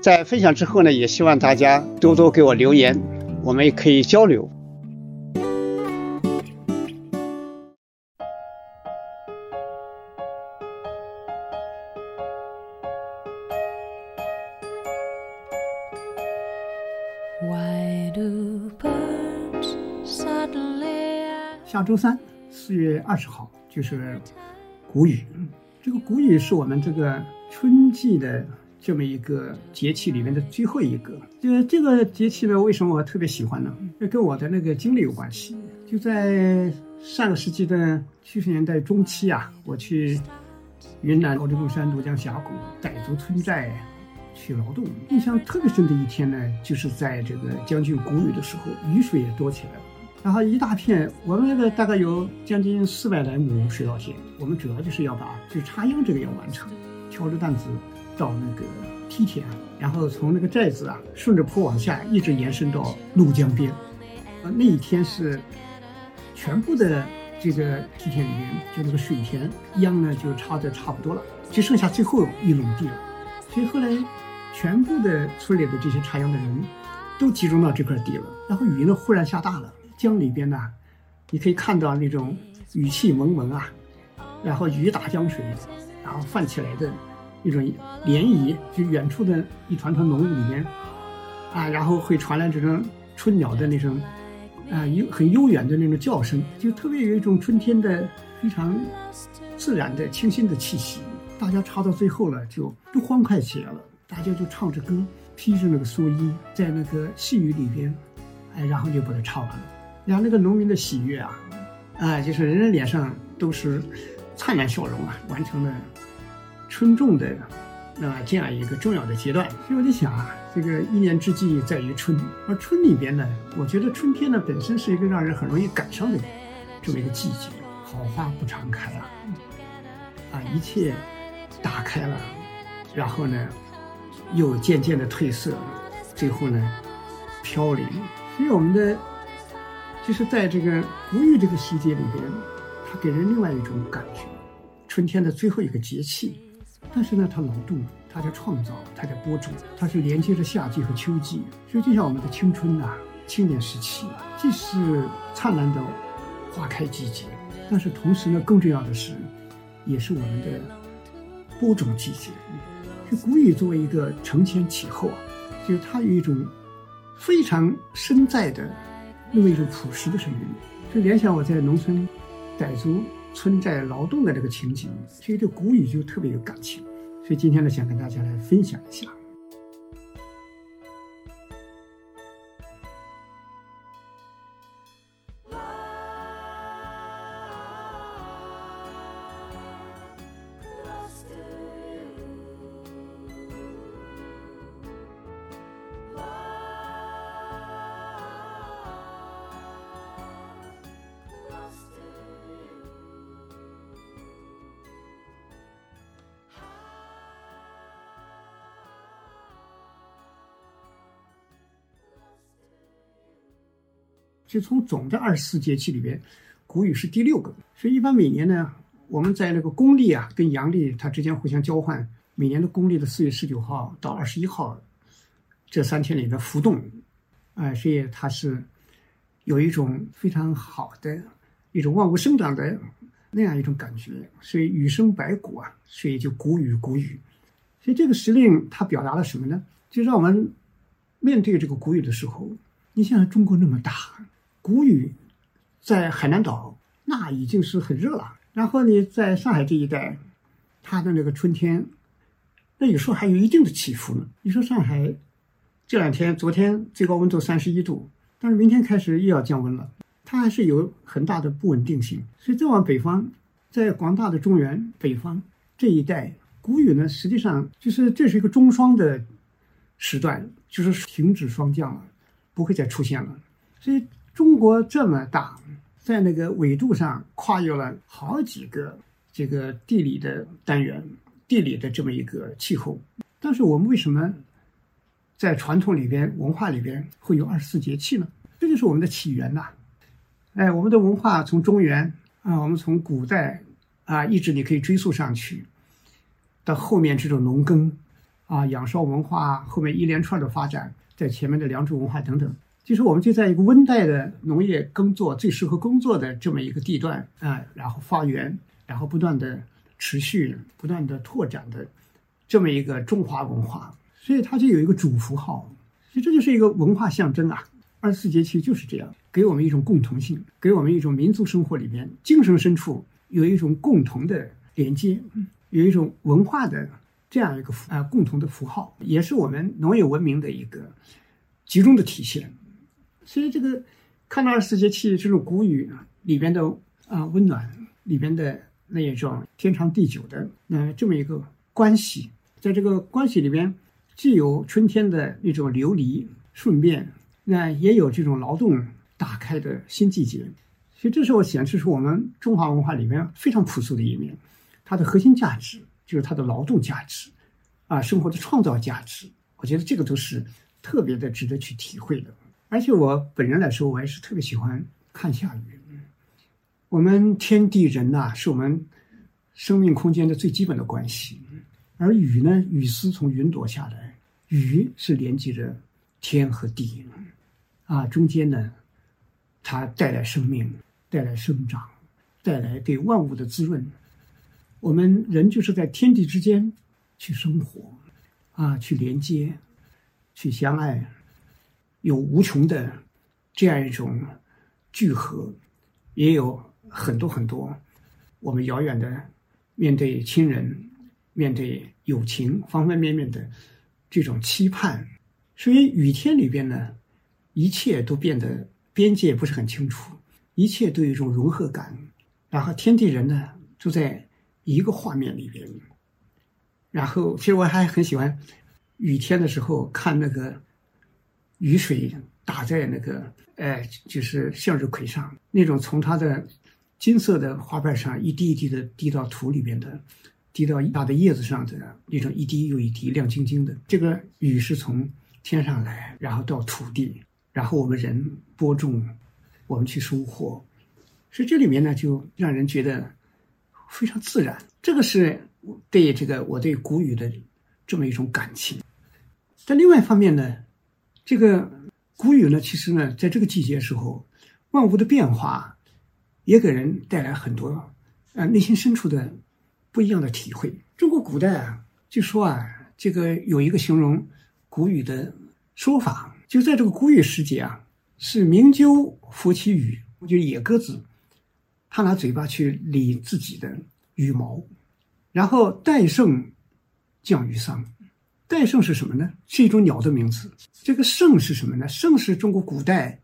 在分享之后呢，也希望大家多多给我留言，我们也可以交流。下周三，四月二十号就是谷雨。这个谷雨是我们这个春季的。这么一个节气里面的最后一个，就是这个节气呢，为什么我特别喜欢呢？这跟我的那个经历有关系。就在上个世纪的七十年代中期啊，我去云南高黎贡山、怒江峡谷傣族村寨去劳动，印象特别深的一天呢，就是在这个将近谷雨的时候，雨水也多起来了，然后一大片，我们那个大概有将近四百来亩水稻田，我们主要就是要把就插秧这个要完成，挑着担子。到那个梯田，然后从那个寨子啊，顺着坡往下，一直延伸到怒江边。呃，那一天是全部的这个梯田里面，就那个水田秧呢，就插的差不多了，就剩下最后一垄地了。所以后来，全部的村里的这些插秧的人都集中到这块地了。然后雨呢忽然下大了，江里边呢，你可以看到那种雨气蒙蒙啊，然后雨打江水，然后泛起来的。一种涟漪，就远处的一团团浓雾里面，啊，然后会传来这种春鸟的那种，啊，悠很悠远的那种叫声，就特别有一种春天的非常自然的清新的气息。大家插到最后了，就都欢快起来了，大家就唱着歌，披着那个蓑衣，在那个细雨里边，哎，然后就把它唱完了。然后那个农民的喜悦啊，啊，就是人人脸上都是灿烂笑容啊，完成了。春种的那么这样一个重要的阶段，所以我就想啊，这个一年之计在于春，而春里边呢，我觉得春天呢本身是一个让人很容易感伤的这么一个季节，好花不常开啊，啊，一切打开了，然后呢又渐渐的褪色，最后呢飘零。所以我们的就是在这个谷雨这个时节里边，它给人另外一种感觉，春天的最后一个节气。但是呢，它劳动，它在创造，它在播种，它是连接着夏季和秋季。所以，就像我们的青春呐，青年时期，既是灿烂的花开季节，但是同时呢，更重要的是，也是我们的播种季节。就古语作为一个承前启后啊，就是它有一种非常深在的那么一种朴实的声音，就联想我在农村傣族。村寨劳动的这个情景，所以对古语就特别有感情，所以今天呢，想跟大家来分享一下。就从总的二十四节气里边，谷雨是第六个。所以一般每年呢，我们在那个公历啊跟阳历它之间互相交换。每年的公历的四月十九号到二十一号这三天里边浮动，哎，所以它是有一种非常好的一种万物生长的那样一种感觉。所以雨生百谷啊，所以就谷雨谷雨。所以这个时令它表达了什么呢？就让我们面对这个谷雨的时候，你想想中国那么大，谷雨在海南岛那已经是很热了，然后你在上海这一带，它的那个春天，那有时候还有一定的起伏呢。你说上海这两天，昨天最高温度三十一度，但是明天开始又要降温了，它还是有很大的不稳定性。所以再往北方，在广大的中原北方这一带，谷雨呢，实际上就是这是一个中霜的时段，就是停止霜降了，不会再出现了。所以中国这么大，在那个纬度上跨越了好几个这个地理的单元、地理的这么一个气候。但是我们为什么在传统里边、文化里边会有二十四节气呢？这就是我们的起源呐！哎，我们的文化从中原啊，我们从古代啊，一直你可以追溯上去，到后面这种农耕啊、仰韶文化，后面一连串的发展，在前面的良渚文化等等。其实我们就在一个温带的农业耕作最适合工作的这么一个地段啊，然后发源，然后不断的持续、不断的拓展的这么一个中华文化，所以它就有一个主符号，所以这就是一个文化象征啊。二十四节气就是这样，给我们一种共同性，给我们一种民族生活里面精神深处有一种共同的连接，有一种文化的这样一个啊共同的符号，也是我们农业文明的一个集中的体现。所以这个看到二十四节气这种谷雨里边的啊温暖，里边的那一种天长地久的那这么一个关系，在这个关系里边，既有春天的那种流离顺变。那也有这种劳动打开的新季节，所以这时候显示出我们中华文化里面非常朴素的一面，它的核心价值就是它的劳动价值，啊，生活的创造价值，我觉得这个都是特别的值得去体会的。而且我本人来说，我还是特别喜欢看下雨。我们天地人呐，是我们生命空间的最基本的关系，而雨呢，雨丝从云朵下来，雨是连接着天和地。啊，中间呢，它带来生命，带来生长，带来对万物的滋润。我们人就是在天地之间去生活，啊，去连接，去相爱，有无穷的这样一种聚合，也有很多很多我们遥远的面对亲人、面对友情方方面面的这种期盼。所以雨天里边呢。一切都变得边界不是很清楚，一切都有一种融合感，然后天地人呢就在一个画面里边。然后，其实我还很喜欢雨天的时候看那个雨水打在那个，哎，就是向日葵上，那种从它的金色的花瓣上一滴一滴的滴到土里边的，滴到大的叶子上的那种一滴又一滴亮晶晶的。这个雨是从天上来，然后到土地。然后我们人播种，我们去收获，所以这里面呢就让人觉得非常自然。这个是对这个我对谷雨的这么一种感情。但另外一方面呢，这个谷雨呢，其实呢，在这个季节时候，万物的变化也给人带来很多呃内心深处的不一样的体会。中国古代啊，就说啊，这个有一个形容谷雨的说法。就在这个谷雨时节啊，是鸣鸠拂其羽，就野鸽子，它拿嘴巴去理自己的羽毛，然后戴胜降于桑。戴胜是什么呢？是一种鸟的名字。这个胜是什么呢？胜是中国古代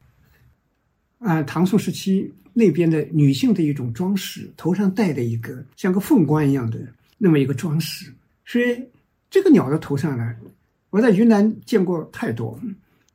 啊唐宋时期那边的女性的一种装饰，头上戴的一个像个凤冠一样的那么一个装饰。所以这个鸟的头上呢，我在云南见过太多。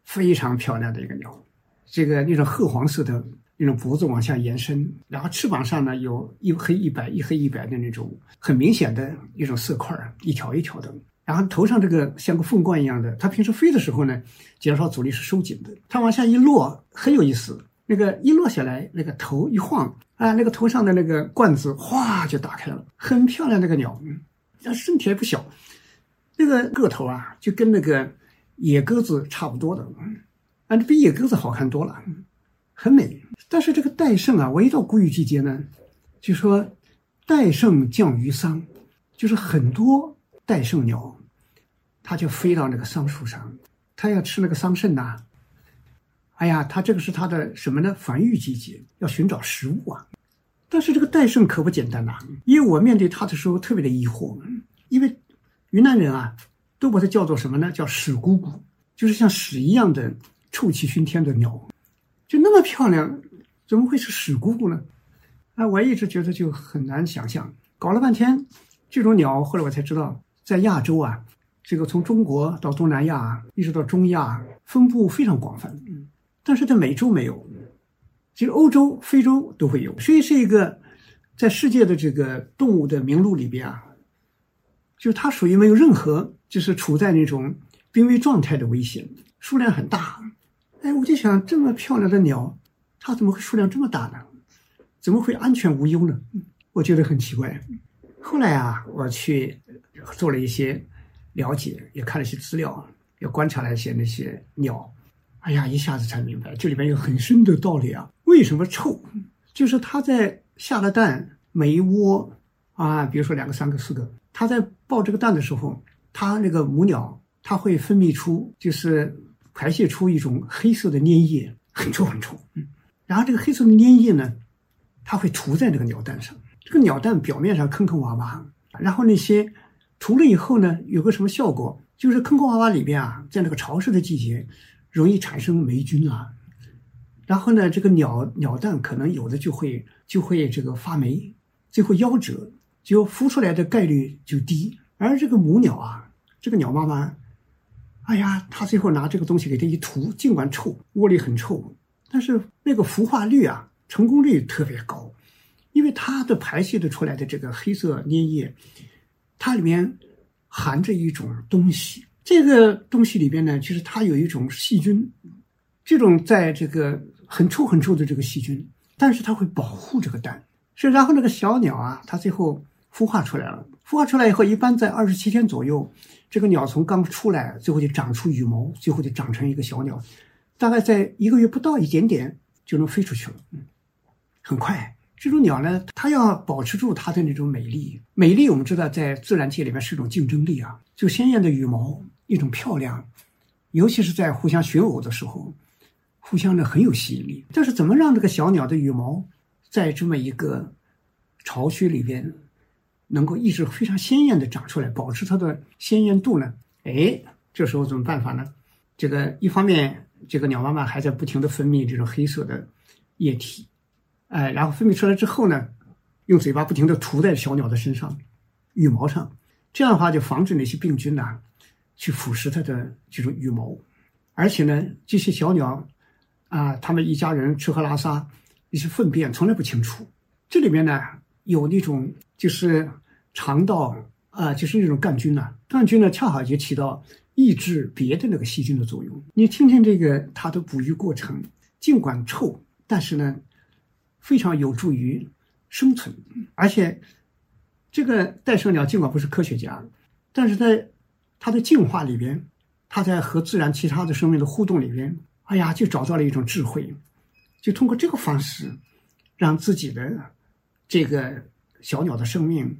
非常漂亮的一个鸟，这个那种褐黄色的那种脖子往下延伸，然后翅膀上呢有一黑一白一黑一白的那种很明显的一种色块一条一条的。然后头上这个像个凤冠一样的，它平时飞的时候呢，减少阻力是收紧的。它往下一落很有意思，那个一落下来，那个头一晃啊，那个头上的那个冠子哗就打开了，很漂亮。那个鸟，它身体还不小，那个个头啊，就跟那个。野鸽子差不多的，啊，比野鸽子好看多了，很美。但是这个戴胜啊，我一到谷雨季节呢，就说戴胜降于桑，就是很多戴胜鸟，它就飞到那个桑树上，它要吃那个桑葚呐。哎呀，它这个是它的什么呢？繁育季节，要寻找食物啊。但是这个戴胜可不简单呐，因为我面对他的时候特别的疑惑，因为云南人啊，都把它叫做什么呢？叫屎姑姑，就是像屎一样的臭气熏天的鸟，就那么漂亮，怎么会是屎姑姑呢？啊，我一直觉得就很难想象，搞了半天，这种鸟后来我才知道，在亚洲啊，这个从中国到东南亚，一直到中亚，分布非常广泛，但是在美洲没有。其实欧洲、非洲都会有，所以是一个在世界的这个动物的名录里边啊，就是它属于没有任何就是处在那种濒危状态的危险，数量很大。哎，我就想，这么漂亮的鸟，它怎么会数量这么大呢？怎么会安全无忧呢？我觉得很奇怪。后来啊，我去做了一些了解，也看了些资料，也观察了一些那些鸟。哎呀，一下子才明白，这里面有很深的道理啊！为什么臭？就是它在下了蛋，每一窝啊，比如说两个、三个、四个，它在抱这个蛋的时候，它那个母鸟，它会分泌出，就是排泄出一种黑色的粘液，很臭很臭。嗯，然后这个黑色的粘液呢，它会涂在那个鸟蛋上，这个鸟蛋表面上坑坑洼洼，然后那些涂了以后呢，有个什么效果？就是坑坑洼洼里边啊，在那个潮湿的季节。容易产生霉菌啊，然后呢，这个鸟鸟蛋可能有的就会就会这个发霉，最后夭折，就孵出来的概率就低。而这个母鸟啊，这个鸟妈妈，哎呀，它最后拿这个东西给它一涂，尽管臭，窝里很臭，但是那个孵化率啊，成功率特别高，因为它的排泄的出来的这个黑色粘液，它里面含着一种东西。这个东西里边呢，其实它有一种细菌，这种在这个很臭很臭的这个细菌，但是它会保护这个蛋。是，然后那个小鸟啊，它最后孵化出来了。孵化出来以后，一般在二十七天左右，这个鸟从刚出来，最后就长出羽毛，最后就长成一个小鸟，大概在一个月不到一点点就能飞出去了。嗯，很快。这种鸟呢，它要保持住它的那种美丽。美丽，我们知道在自然界里面是一种竞争力啊，就鲜艳的羽毛。一种漂亮，尤其是在互相寻偶的时候，互相的很有吸引力。但是怎么让这个小鸟的羽毛在这么一个巢穴里边能够一直非常鲜艳的长出来，保持它的鲜艳度呢？哎，这时候怎么办法呢？这个一方面，这个鸟妈妈还在不停的分泌这种黑色的液体，哎，然后分泌出来之后呢，用嘴巴不停的涂在小鸟的身上、羽毛上，这样的话就防止那些病菌呐。去腐蚀它的这种羽毛，而且呢，这些小鸟啊，它们一家人吃喝拉撒，一些粪便从来不清除。这里面呢，有那种就是肠道啊，就是那种杆菌呐，杆菌呢，恰好也起到抑制别的那个细菌的作用。你听听这个它的哺育过程，尽管臭，但是呢，非常有助于生存。而且，这个戴胜鸟尽管不是科学家，但是在它的进化里边，它在和自然其他的生命的互动里边，哎呀，就找到了一种智慧，就通过这个方式，让自己的这个小鸟的生命，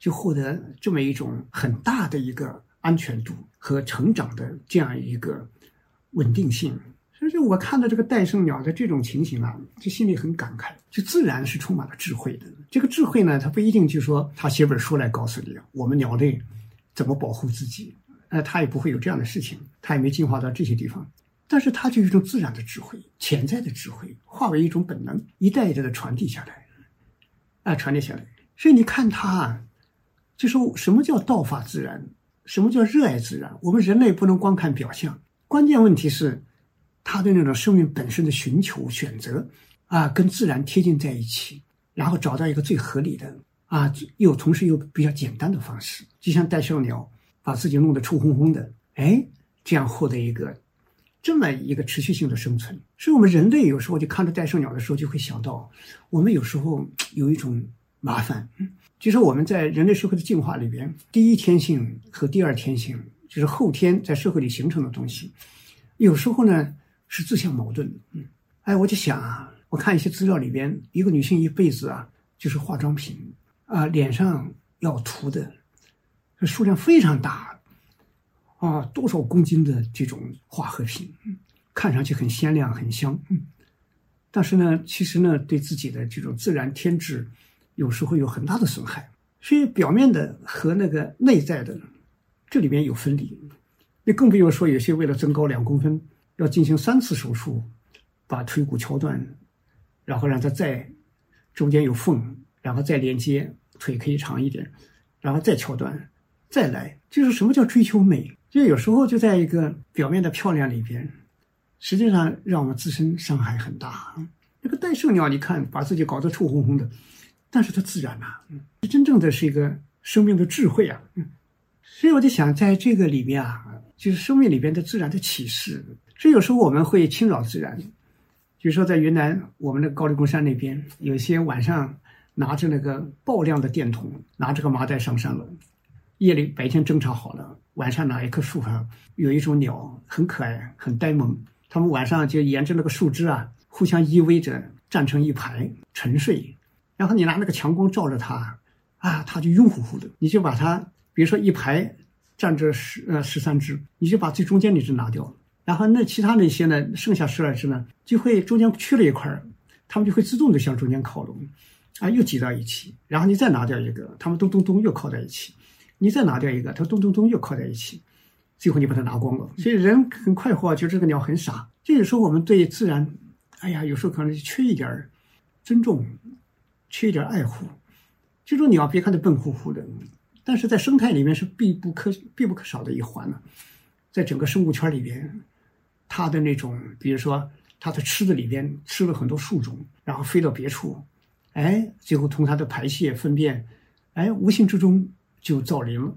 就获得这么一种很大的一个安全度和成长的这样一个稳定性。所以，我看到这个戴胜鸟的这种情形啊，就心里很感慨。就自然是充满了智慧的。这个智慧呢，它不一定就说他写本书来告诉你，我们鸟类。怎么保护自己？呃，他也不会有这样的事情，他也没进化到这些地方。但是，它就有一种自然的智慧，潜在的智慧，化为一种本能，一代一代的传递下来，啊，传递下来。所以你看他，就说什么叫道法自然，什么叫热爱自然？我们人类不能光看表象，关键问题是他对那种生命本身的寻求、选择啊，跟自然贴近在一起，然后找到一个最合理的。啊，又同时又比较简单的方式，就像戴胜鸟把自己弄得臭烘烘的，哎，这样获得一个这么一个持续性的生存。所以，我们人类有时候就看着戴胜鸟的时候，就会想到，我们有时候有一种麻烦，就是我们在人类社会的进化里边，第一天性和第二天性，就是后天在社会里形成的东西，有时候呢是自相矛盾的。嗯，哎，我就想啊，我看一些资料里边，一个女性一辈子啊，就是化妆品。啊，脸上要涂的，数量非常大，啊，多少公斤的这种化合品，看上去很鲜亮很香，嗯但是呢，其实呢，对自己的这种自然天质，有时候有很大的损害。所以表面的和那个内在的，这里面有分离。那更不用说有些为了增高两公分，要进行三次手术，把腿骨敲断，然后让它再中间有缝，然后再连接，腿可以长一点，然后再敲断。再来，就是什么叫追求美？就有时候就在一个表面的漂亮里边，实际上让我们自身伤害很大。那个戴胜鸟，你看把自己搞得臭烘烘的，但是它自然呐，真正的是一个生命的智慧啊。所以我就想，在这个里面啊，就是生命里边的自然的启示。所以有时候我们会侵扰自然，比如说在云南，我们的高黎贡山那边，有些晚上拿着那个爆亮的电筒，拿着个麻袋上山了。夜里白天侦查好了，晚上哪一棵树上有一种鸟很可爱、很呆萌，他们晚上就沿着那个树枝啊，互相依偎着站成一排沉睡，然后你拿那个强光照着它，啊，它就晕乎乎的。你就把它，比如说一排站着十呃十三只，你就把最中间那只拿掉，然后那其他那些呢，剩下十来只呢，就会中间缺了一块儿，它们就会自动的向中间靠拢，啊，又挤到一起，然后你再拿掉一个，它们咚咚咚又靠在一起。你再拿掉一个，它咚咚咚又靠在一起，最后你把它拿光了。所以人很快活，觉得这个鸟很傻。就有时候我们对自然，哎呀，有时候可能缺一点尊重，缺一点爱护。这种鸟别看它笨乎乎的，但是在生态里面是必不可必不可少的一环呢。在整个生物圈里边，它的那种，比如说它的吃的里边吃了很多树种，然后飞到别处，哎，最后通它的排泄粪便，哎，无形之中。就造林了，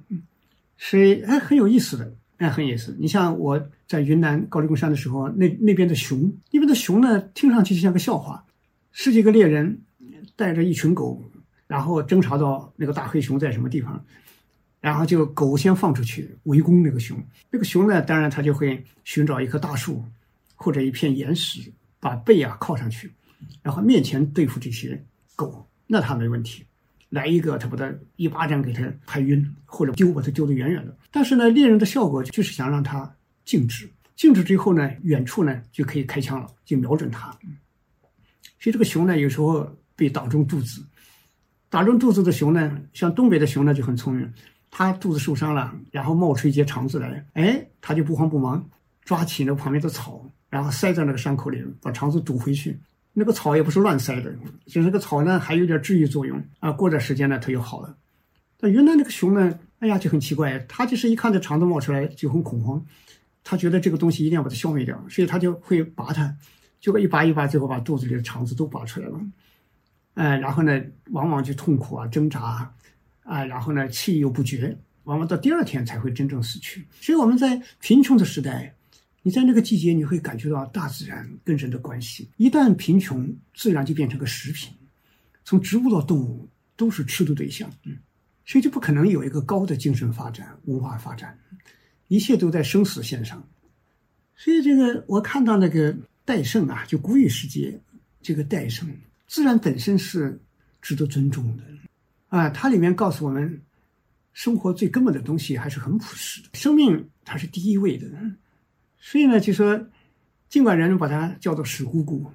所以哎很有意思的，哎很有意思。你像我在云南高黎贡山的时候，那那边的熊，那边的熊呢，听上去就像个笑话。十几个猎人带着一群狗，然后侦查到那个大黑熊在什么地方，然后就狗先放出去围攻那个熊。那个熊呢，当然它就会寻找一棵大树或者一片岩石，把背啊靠上去，然后面前对付这些狗，那它没问题。来一个，他把他一巴掌给他拍晕，或者丢把他丢得远远的。但是呢，猎人的效果就是想让他静止，静止之后呢，远处呢就可以开枪了，就瞄准他。所以这个熊呢，有时候被打中肚子，打中肚子的熊呢，像东北的熊呢就很聪明，他肚子受伤了，然后冒出一截肠子来，哎，他就不慌不忙，抓起那旁边的草，然后塞在那个伤口里，把肠子堵回去。那个草也不是乱塞的，就是那个草呢还有点治愈作用啊。过段时间呢，它又好了。但原来那个熊呢，哎呀就很奇怪，它就是一看这肠子冒出来就很恐慌，它觉得这个东西一定要把它消灭掉，所以它就会拔它，结果一拔一拔，最后把肚子里的肠子都拔出来了。哎，然后呢，往往就痛苦啊，挣扎啊，啊然后呢，气又不绝，往往到第二天才会真正死去。所以我们在贫穷的时代。你在那个季节，你会感觉到大自然跟人的关系。一旦贫穷，自然就变成个食品，从植物到动物都是吃的对象。嗯，所以就不可能有一个高的精神发展、文化发展，一切都在生死线上。所以这个我看到那个戴胜啊，就古语世界这个戴胜，自然本身是值得尊重的啊。它里面告诉我们，生活最根本的东西还是很朴实的，生命它是第一位的。所以呢，就说，尽管人们把它叫做屎姑姑，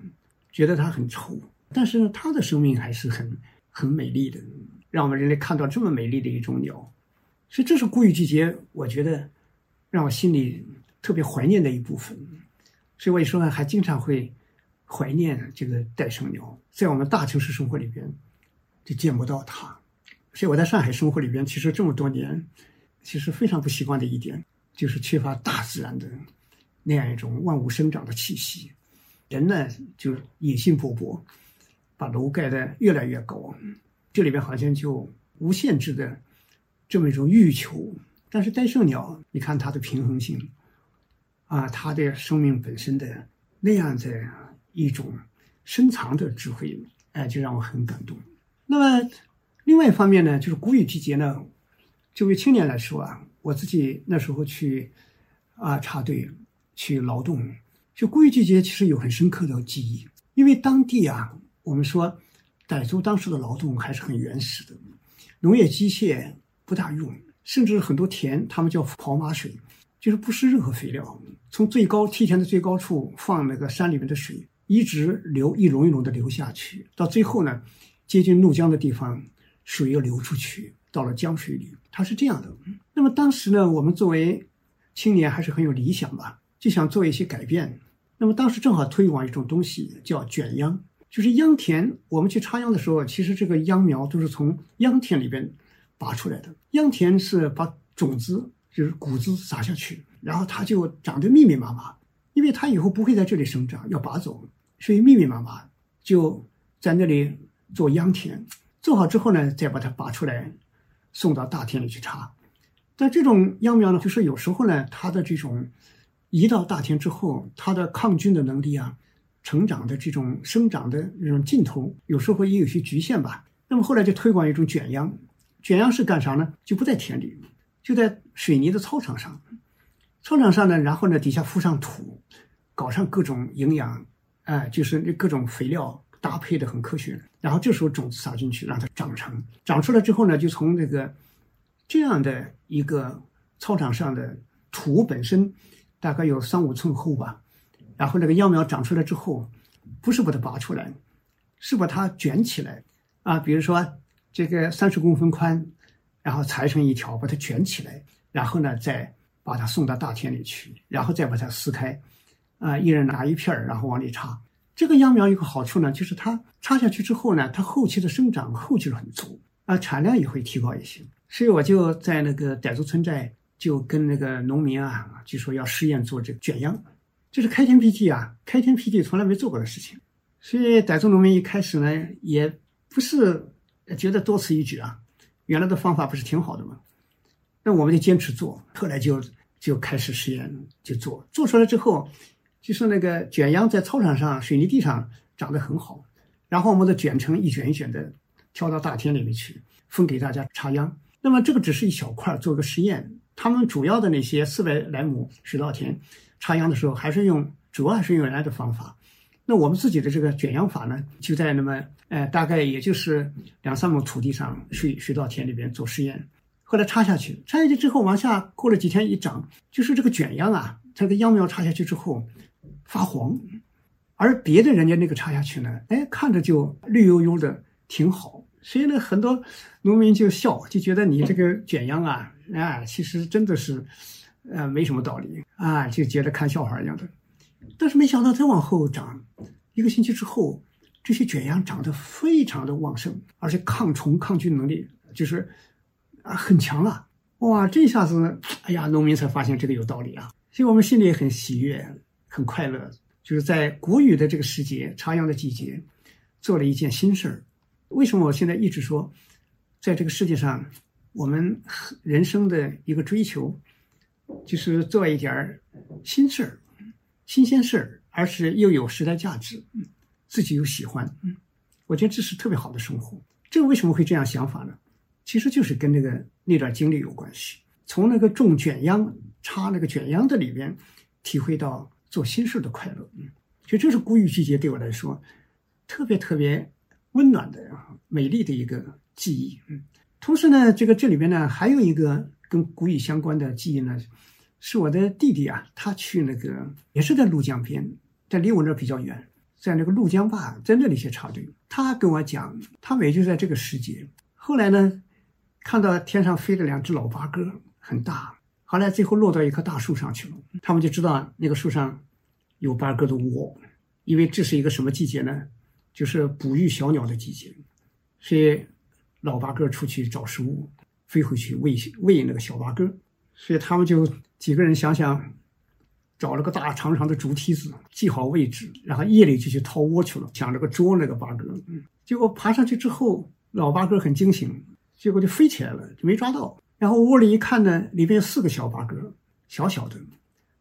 觉得它很臭，但是呢，它的生命还是很很美丽的，让我们人类看到这么美丽的一种鸟。所以这是谷雨季节，我觉得让我心里特别怀念的一部分。所以我有时候还经常会怀念这个戴胜鸟，在我们大城市生活里边就见不到它。所以我在上海生活里边，其实这么多年，其实非常不习惯的一点就是缺乏大自然的。那样一种万物生长的气息，人呢就野心勃勃，把楼盖得越来越高，这里边好像就无限制的这么一种欲求。但是戴胜鸟，你看它的平衡性，啊，它的生命本身的那样的一种深藏的智慧，哎，就让我很感动。那么另外一方面呢，就是谷雨季节呢，作为青年来说啊，我自己那时候去啊插队。去劳动，就谷雨季节其实有很深刻的记忆，因为当地啊，我们说傣族当时的劳动还是很原始的，农业机械不大用，甚至很多田他们叫跑马水，就是不施任何肥料，从最高梯田的最高处放那个山里面的水，一直流一垄一垄的流下去，到最后呢，接近怒江的地方，水又流出去，到了江水里，它是这样的。那么当时呢，我们作为青年还是很有理想吧，就想做一些改变。那么当时正好推广一种东西叫卷秧，就是秧田。我们去插秧的时候，其实这个秧苗都是从秧田里边拔出来的。秧田是把种子，就是谷子撒下去，然后它就长得密密麻麻，因为它以后不会在这里生长，要拔走，所以密密麻麻就在那里做秧田。做好之后呢，再把它拔出来，送到大田里去插。但这种秧苗呢，就是有时候呢，它的这种。一到大田之后，它的抗菌的能力啊，成长的这种生长的那种劲头，有时候也有些局限吧。那么后来就推广一种卷秧，卷秧是干啥呢？就不在田里，就在水泥的操场上，操场上呢，然后呢底下铺上土，搞上各种营养，哎，就是那各种肥料搭配的很科学。然后这时候种子撒进去，让它长成，长出来之后呢，就从这个这样的一个操场上的土本身。大概有三五寸厚吧，然后那个秧苗长出来之后，不是把它拔出来，是把它卷起来啊。比如说这个三十公分宽，然后裁成一条，把它卷起来，然后呢再把它送到大田里去，然后再把它撕开，啊，一人拿一片儿，然后往里插。这个秧苗有个好处呢，就是它插下去之后呢，它后期的生长后劲很足啊，产量也会提高一些。所以我就在那个傣族村寨。就跟那个农民啊，就说要试验做这个卷秧，这是开天辟地啊，开天辟地从来没做过的事情。所以傣族农民一开始呢，也不是觉得多此一举啊，原来的方法不是挺好的吗？那我们就坚持做，后来就就开始实验，就做，做出来之后，就是那个卷秧在操场上水泥地上长得很好，然后我们再卷成一卷一卷的，挑到大田里面去分给大家插秧。那么这个只是一小块，做个实验。他们主要的那些四百来亩水稻田插秧的时候，还是用主要还是用原来的方法。那我们自己的这个卷秧法呢，就在那么呃大概也就是两三亩土地上水水稻田里边做实验。后来插下去，插下去之后往下过了几天一长，就是这个卷秧啊，它的秧苗插下去之后发黄，而别的人家那个插下去呢，哎看着就绿油油的挺好。所以呢，很多农民就笑，就觉得你这个卷秧啊。啊，其实真的是，呃，没什么道理啊，就觉得看笑话一样的。但是没想到再往后长，一个星期之后，这些卷秧长得非常的旺盛，而且抗虫抗菌能力就是啊很强了。哇，这下子，哎呀，农民才发现这个有道理啊，所以我们心里也很喜悦，很快乐。就是在谷雨的这个时节，插秧的季节，做了一件新事儿。为什么我现在一直说，在这个世界上？我们人生的一个追求，就是做一点儿新事儿、新鲜事儿，而是又有时代价值，自己又喜欢。我觉得这是特别好的生活。这个为什么会这样想法呢？其实就是跟那个那段经历有关系。从那个种卷秧、插那个卷秧的里边，体会到做新事的快乐。嗯，就这是谷雨季节对我来说特别特别温暖的、美丽的一个记忆。嗯。同时呢，这个这里边呢还有一个跟谷雨相关的记忆呢，是我的弟弟啊，他去那个也是在怒江边，在离我那比较远，在那个怒江坝在那里去插队。他跟我讲，他们也就在这个时节。后来呢，看到天上飞了两只老八哥，很大，后来最后落到一棵大树上去了。他们就知道那个树上有八哥的窝，因为这是一个什么季节呢？就是哺育小鸟的季节，所以。老八哥出去找食物，飞回去喂喂那个小八哥，所以他们就几个人想想，找了个大长长的竹梯子，记好位置，然后夜里就去掏窝去了，想着个捉那个八哥。结果爬上去之后，老八哥很惊醒，结果就飞起来了，就没抓到。然后窝里一看呢，里边有四个小八哥，小小的，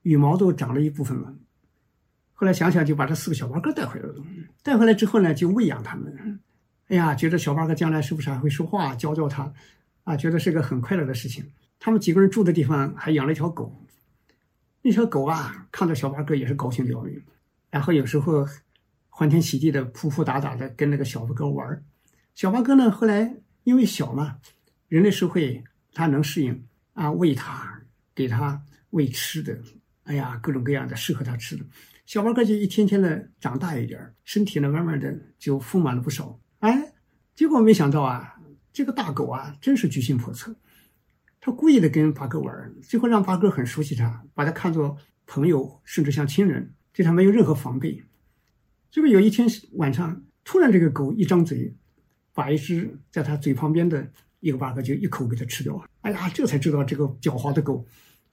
羽毛都长了一部分了。后来想想，就把这四个小八哥带回来了。带回来之后呢，就喂养他们。哎呀，觉得小八哥将来是不是还会说话？教教他，啊，觉得是个很快乐的事情。他们几个人住的地方还养了一条狗，那条狗啊，看到小八哥也是高兴的要命。然后有时候欢天喜地的扑扑打打的跟那个小八哥玩小八哥呢，后来因为小嘛，人类社会它能适应啊，喂它，给它喂吃的，哎呀，各种各样的适合它吃的。小八哥就一天天的长大一点，身体呢慢慢的就丰满了不少。哎，结果没想到啊，这个大狗啊，真是居心叵测。他故意的跟八哥玩，最后让八哥很熟悉他，把他看作朋友，甚至像亲人，对他没有任何防备。结果有一天晚上，突然这个狗一张嘴，把一只在他嘴旁边的一个八哥就一口给它吃掉了。哎呀，这才知道这个狡猾的狗。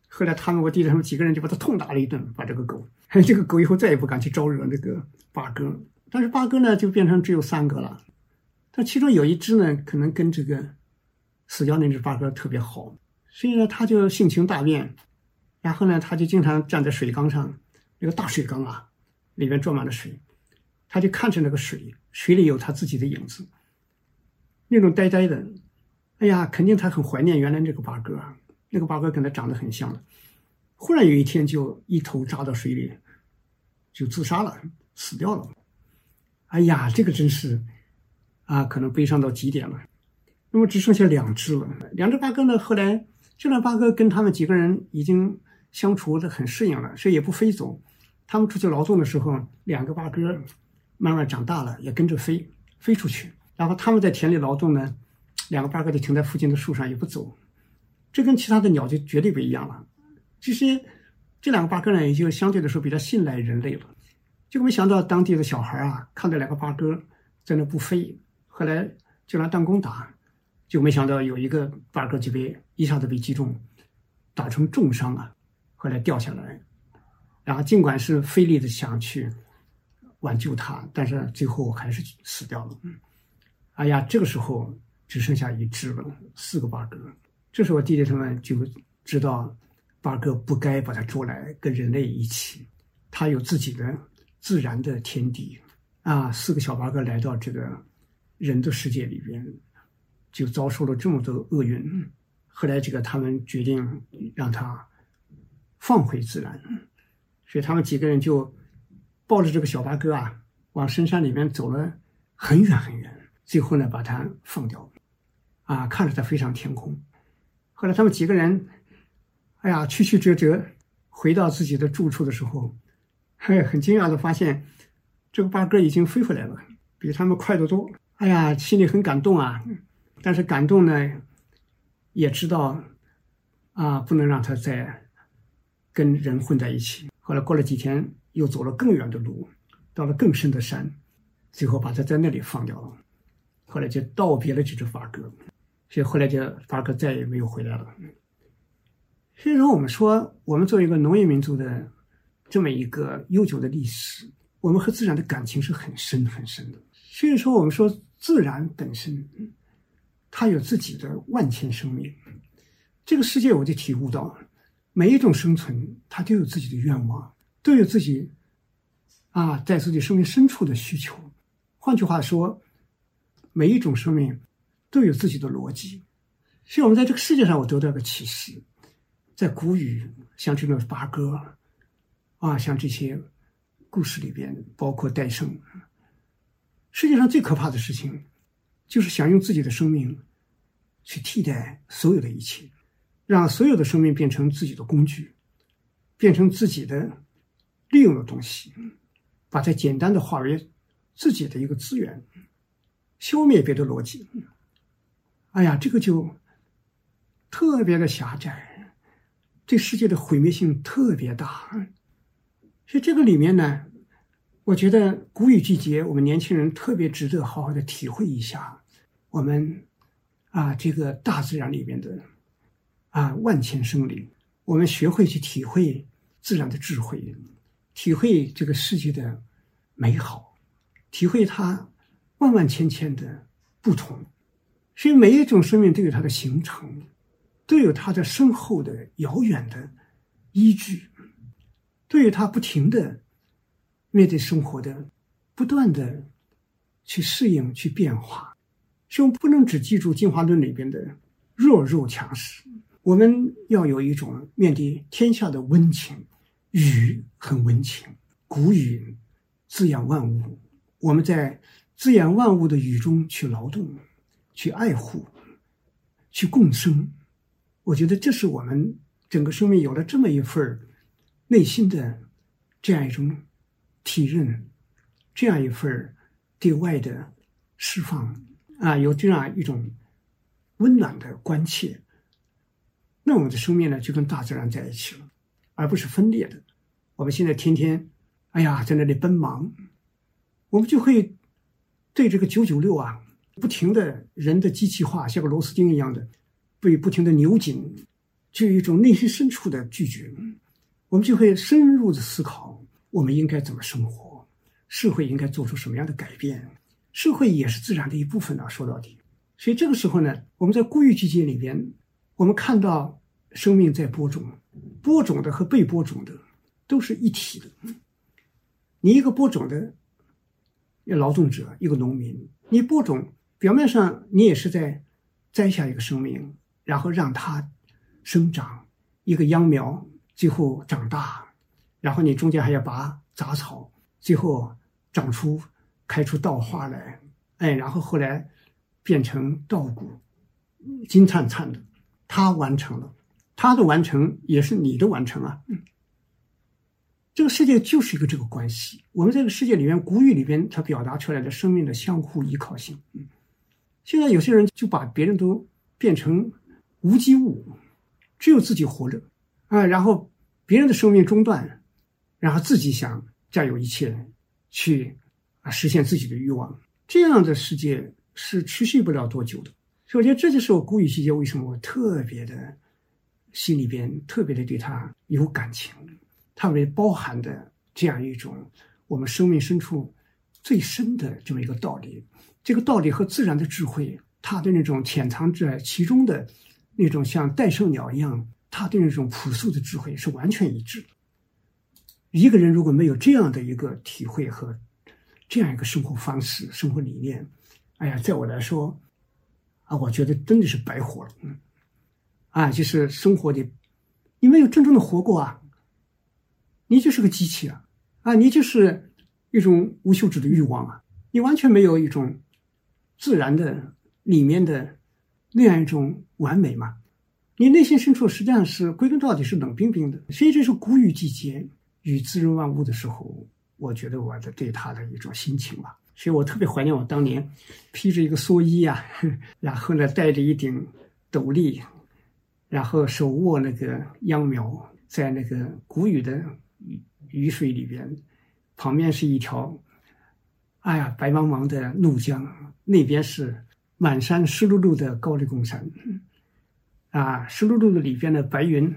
后来他们我弟弟他们几个人就把他痛打了一顿，把这个狗，这个狗以后再也不敢去招惹那个八哥。但是八哥呢，就变成只有三个了。但其中有一只呢，可能跟这个。死掉那只八哥特别好，所以呢，他就性情大变，然后呢，他就经常站在水缸上，那个大水缸啊，里面装满了水，他就看着那个水，水里有他自己的影子，那种呆呆的，哎呀，肯定他很怀念原来那个八哥，那个八哥跟他长得很像的，忽然有一天就一头扎到水里，就自杀了，死掉了，哎呀，这个真是，啊，可能悲伤到极点了。那么只剩下两只了。两只八哥呢？后来这两八哥跟他们几个人已经相处的很适应了，所以也不飞走。他们出去劳动的时候，两个八哥慢慢长大了，也跟着飞飞出去。然后他们在田里劳动呢，两个八哥就停在附近的树上也不走。这跟其他的鸟就绝对不一样了。其实这两个八哥呢，也就相对来说比较信赖人类了。就没想到当地的小孩啊，看到两个八哥在那不飞，后来就拿弹弓打。就没想到有一个八哥就被一下子被击中，打成重伤啊，后来掉下来，然后尽管是费力的想去挽救他，但是最后还是死掉了。哎呀，这个时候只剩下一只了，四个八哥。这时候弟弟他们就知道八哥不该把他捉来跟人类一起，他有自己的自然的天地啊。四个小八哥来到这个人的世界里边。就遭受了这么多厄运，后来这个他们决定让他放回自然，所以他们几个人就抱着这个小八哥啊，往深山里面走了很远很远，最后呢把他放掉，啊，看着它飞上天空。后来他们几个人，哎呀，曲曲折折回到自己的住处的时候，嘿，很惊讶的发现这个八哥已经飞回来了，比他们快得多。哎呀，心里很感动啊。但是感动呢，也知道，啊，不能让他再跟人混在一起。后来过了几天，又走了更远的路，到了更深的山，最后把它在那里放掉了。后来就道别了这只发哥，所以后来就发哥再也没有回来了。所以说，我们说，我们作为一个农业民族的这么一个悠久的历史，我们和自然的感情是很深很深的。所以说，我们说自然本身。它有自己的万千生命，这个世界我就体悟到，每一种生存它都有自己的愿望，都有自己啊在自己生命深处的需求。换句话说，每一种生命都有自己的逻辑。所以，我们在这个世界上，我得到个启示，在古语像这种八哥啊，像这些故事里边，包括戴胜，世界上最可怕的事情。就是想用自己的生命去替代所有的一切，让所有的生命变成自己的工具，变成自己的利用的东西，把它简单的化为自己的一个资源，消灭别的逻辑。哎呀，这个就特别的狭窄，对世界的毁灭性特别大。所以这个里面呢。我觉得谷雨季节，我们年轻人特别值得好好的体会一下，我们啊，这个大自然里面的啊万千生灵，我们学会去体会自然的智慧，体会这个世界的美好，体会它万万千千的不同。所以每一种生命都有它的形成，都有它的深厚的遥远的依据，都有它不停的。面对生活的不断的去适应、去变化，所以我们不能只记住进化论里边的弱肉强食，我们要有一种面对天下的温情。雨很温情，谷雨滋养万物，我们在滋养万物的雨中去劳动、去爱护、去共生。我觉得这是我们整个生命有了这么一份内心的这样一种体认，这样一份对外的释放啊，有这样一种温暖的关切，那我们的生命呢就跟大自然在一起了，而不是分裂的。我们现在天天，哎呀，在那里奔忙，我们就会对这个九九六啊，不停的人的机器化，像个螺丝钉一样的被不停的扭紧，就有一种内心深处的拒绝。我们就会深入的思考，我们应该怎么生活，社会应该做出什么样的改变。社会也是自然的一部分啊，说到底。所以这个时候呢，我们在孤育季节里边，我们看到生命在播种，播种的和被播种的。都是一体的。你一个播种的劳动者，一个农民，你播种，表面上你也是在摘下一个生命，然后让它生长，一个秧苗，最后长大，然后你中间还要拔杂草，最后长出开出稻花来，哎，然后后来变成稻谷，金灿灿的，它完成了，他的完成也是你的完成啊。这个世界就是一个这个关系。我们这个世界里面，古语里边它表达出来的生命的相互依靠性。嗯，现在有些人就把别人都变成无机物，只有自己活着啊，然后别人的生命中断，然后自己想占有一切，去啊实现自己的欲望。这样的世界是持续不了多久的。所以我觉得这就是我古语细节为什么我特别的心里边特别的对他有感情。它为包含的这样一种我们生命深处最深的这么一个道理，这个道理和自然的智慧，它的那种潜藏在其中的那种像戴胜鸟一样，它的那种朴素的智慧是完全一致的。一个人如果没有这样的一个体会和这样一个生活方式、生活理念，哎呀，在我来说，啊，我觉得真的是白活了。嗯，啊，就是生活的，你没有真正的活过啊。你就是个机器啊，啊，你就是一种无休止的欲望啊，你完全没有一种自然的里面的那样一种完美嘛，你内心深处实际上是归根到底是冷冰冰的。所以这是谷雨季节与滋润万物的时候，我觉得我的对他的一种心情吧。所以我特别怀念我当年披着一个蓑衣啊，然后呢戴着一顶斗笠，然后手握那个秧苗，在那个谷雨的。雨水里边，旁边是一条，哎呀，白茫茫的怒江，那边是满山湿漉漉的高黎贡山，啊，湿漉漉的里边的白云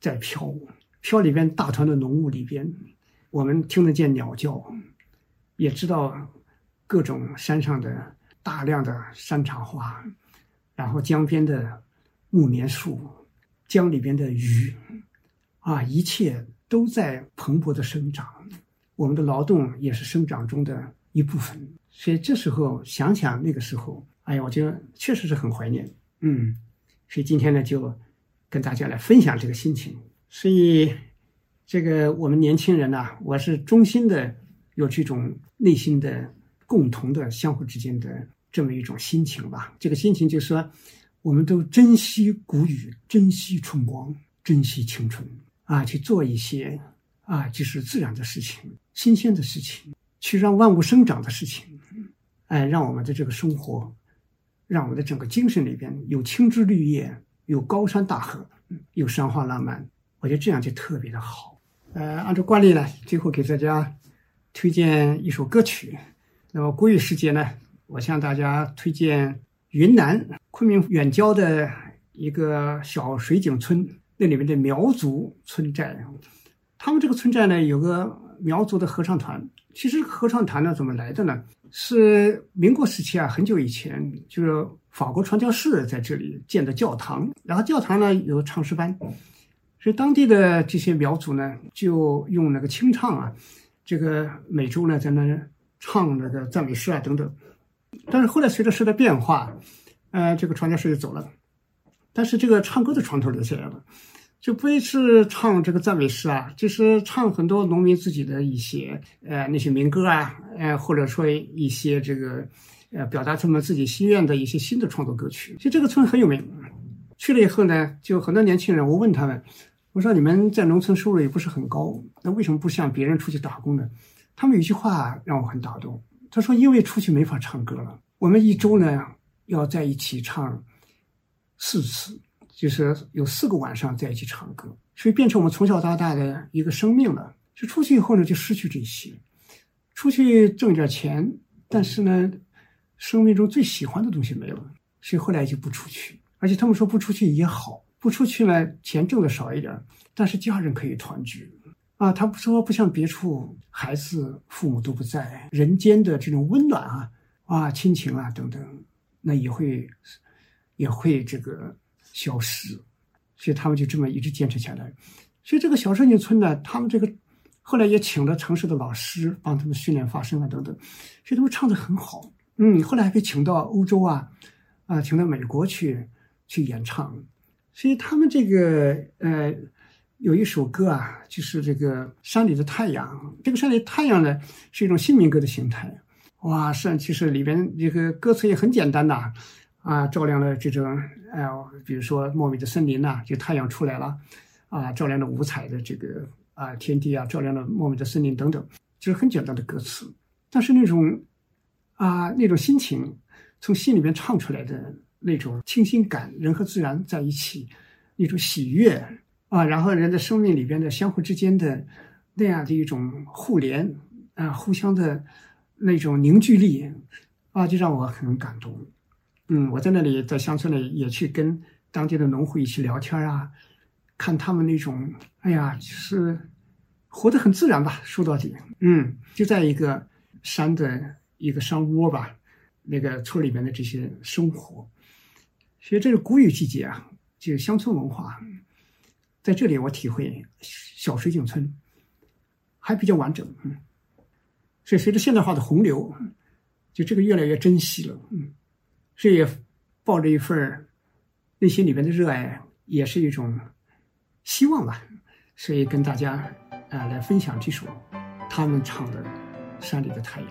在飘，飘里边大团的浓雾里边，我们听得见鸟叫，也知道各种山上的大量的山茶花，然后江边的木棉树，江里边的鱼，啊，一切。都在蓬勃的生长，我们的劳动也是生长中的一部分。所以这时候想想那个时候，哎呀，我觉得确实是很怀念。嗯，所以今天呢，就跟大家来分享这个心情。所以，这个我们年轻人呢，我是衷心的有这种内心的共同的相互之间的这么一种心情吧。这个心情就是说，我们都珍惜谷雨，珍惜春光，珍惜青春。啊，去做一些啊，就是自然的事情、新鲜的事情，去让万物生长的事情，哎，让我们的这个生活，让我们的整个精神里边有青枝绿叶，有高山大河，有山花浪漫。我觉得这样就特别的好。呃，按照惯例呢，最后给大家推荐一首歌曲。那么国语时节呢，我向大家推荐云南昆明远郊的一个小水井村。那里面的苗族村寨，他们这个村寨呢有个苗族的合唱团。其实合唱团呢怎么来的呢？是民国时期啊，很久以前，就是法国传教士在这里建的教堂。然后教堂呢有唱诗班，所以当地的这些苗族呢就用那个清唱啊，这个每周呢在那唱那个赞美诗啊等等。但是后来随着时代变化，呃，这个传教士就走了。但是这个唱歌的传统留下来了，就不一是唱这个赞美诗啊，就是唱很多农民自己的一些呃那些民歌啊，呃或者说一些这个呃表达他们自己心愿的一些新的创作歌曲。其实这个村很有名，去了以后呢，就很多年轻人，我问他们我说你们在农村收入也不是很高，那为什么不像别人出去打工呢？他们有句话让我很打动，他说：“因为出去没法唱歌了，我们一周呢要在一起唱四次，就是有四个晚上在一起唱歌，所以变成我们从小到大的一个生命了。就出去以后呢，就失去这些，出去挣点钱，但是呢，生命中最喜欢的东西没了，所以后来就不出去。而且他们说不出去也好，不出去呢，钱挣的少一点，但是家人可以团聚。”啊，他不说不像别处，孩子父母都不在，人间的这种温暖啊，啊，亲情啊等等，那也会也会这个消失，所以他们就这么一直坚持下来。所以这个小圣女村呢，他们这个后来也请了城市的老师帮他们训练发声啊等等，所以他们唱的很好。嗯，后来还被请到欧洲啊，啊，请到美国去去演唱，所以他们这个呃。有一首歌啊，就是这个山里的太阳。这个山里的太阳呢，是一种新民歌的形态。哇，是其实里边这个歌词也很简单呐，啊照亮了这种哎，比如说茂密的森林呐，就太阳出来了，啊，照亮了五彩的这个啊天地啊，照亮了茂密的森林等等，就是很简单的歌词。但是那种啊那种心情，从心里面唱出来的那种清新感，人和自然在一起，那种喜悦。啊，然后人的生命里边的相互之间的那样的一种互联啊，互相的那种凝聚力啊，就让我很感动。嗯，我在那里在乡村里也去跟当地的农户一起聊天啊，看他们那种，哎呀，就是活得很自然吧。说到底，嗯，就在一个山的一个山窝吧，那个村里面的这些生活，所以这是谷雨季节啊，就乡村文化。在这里，我体会小水井村还比较完整，嗯，所以随着现代化的洪流，就这个越来越珍惜了，嗯，所以也抱着一份内心里边的热爱，也是一种希望吧，所以跟大家啊来分享这首他们唱的《山里的太阳》。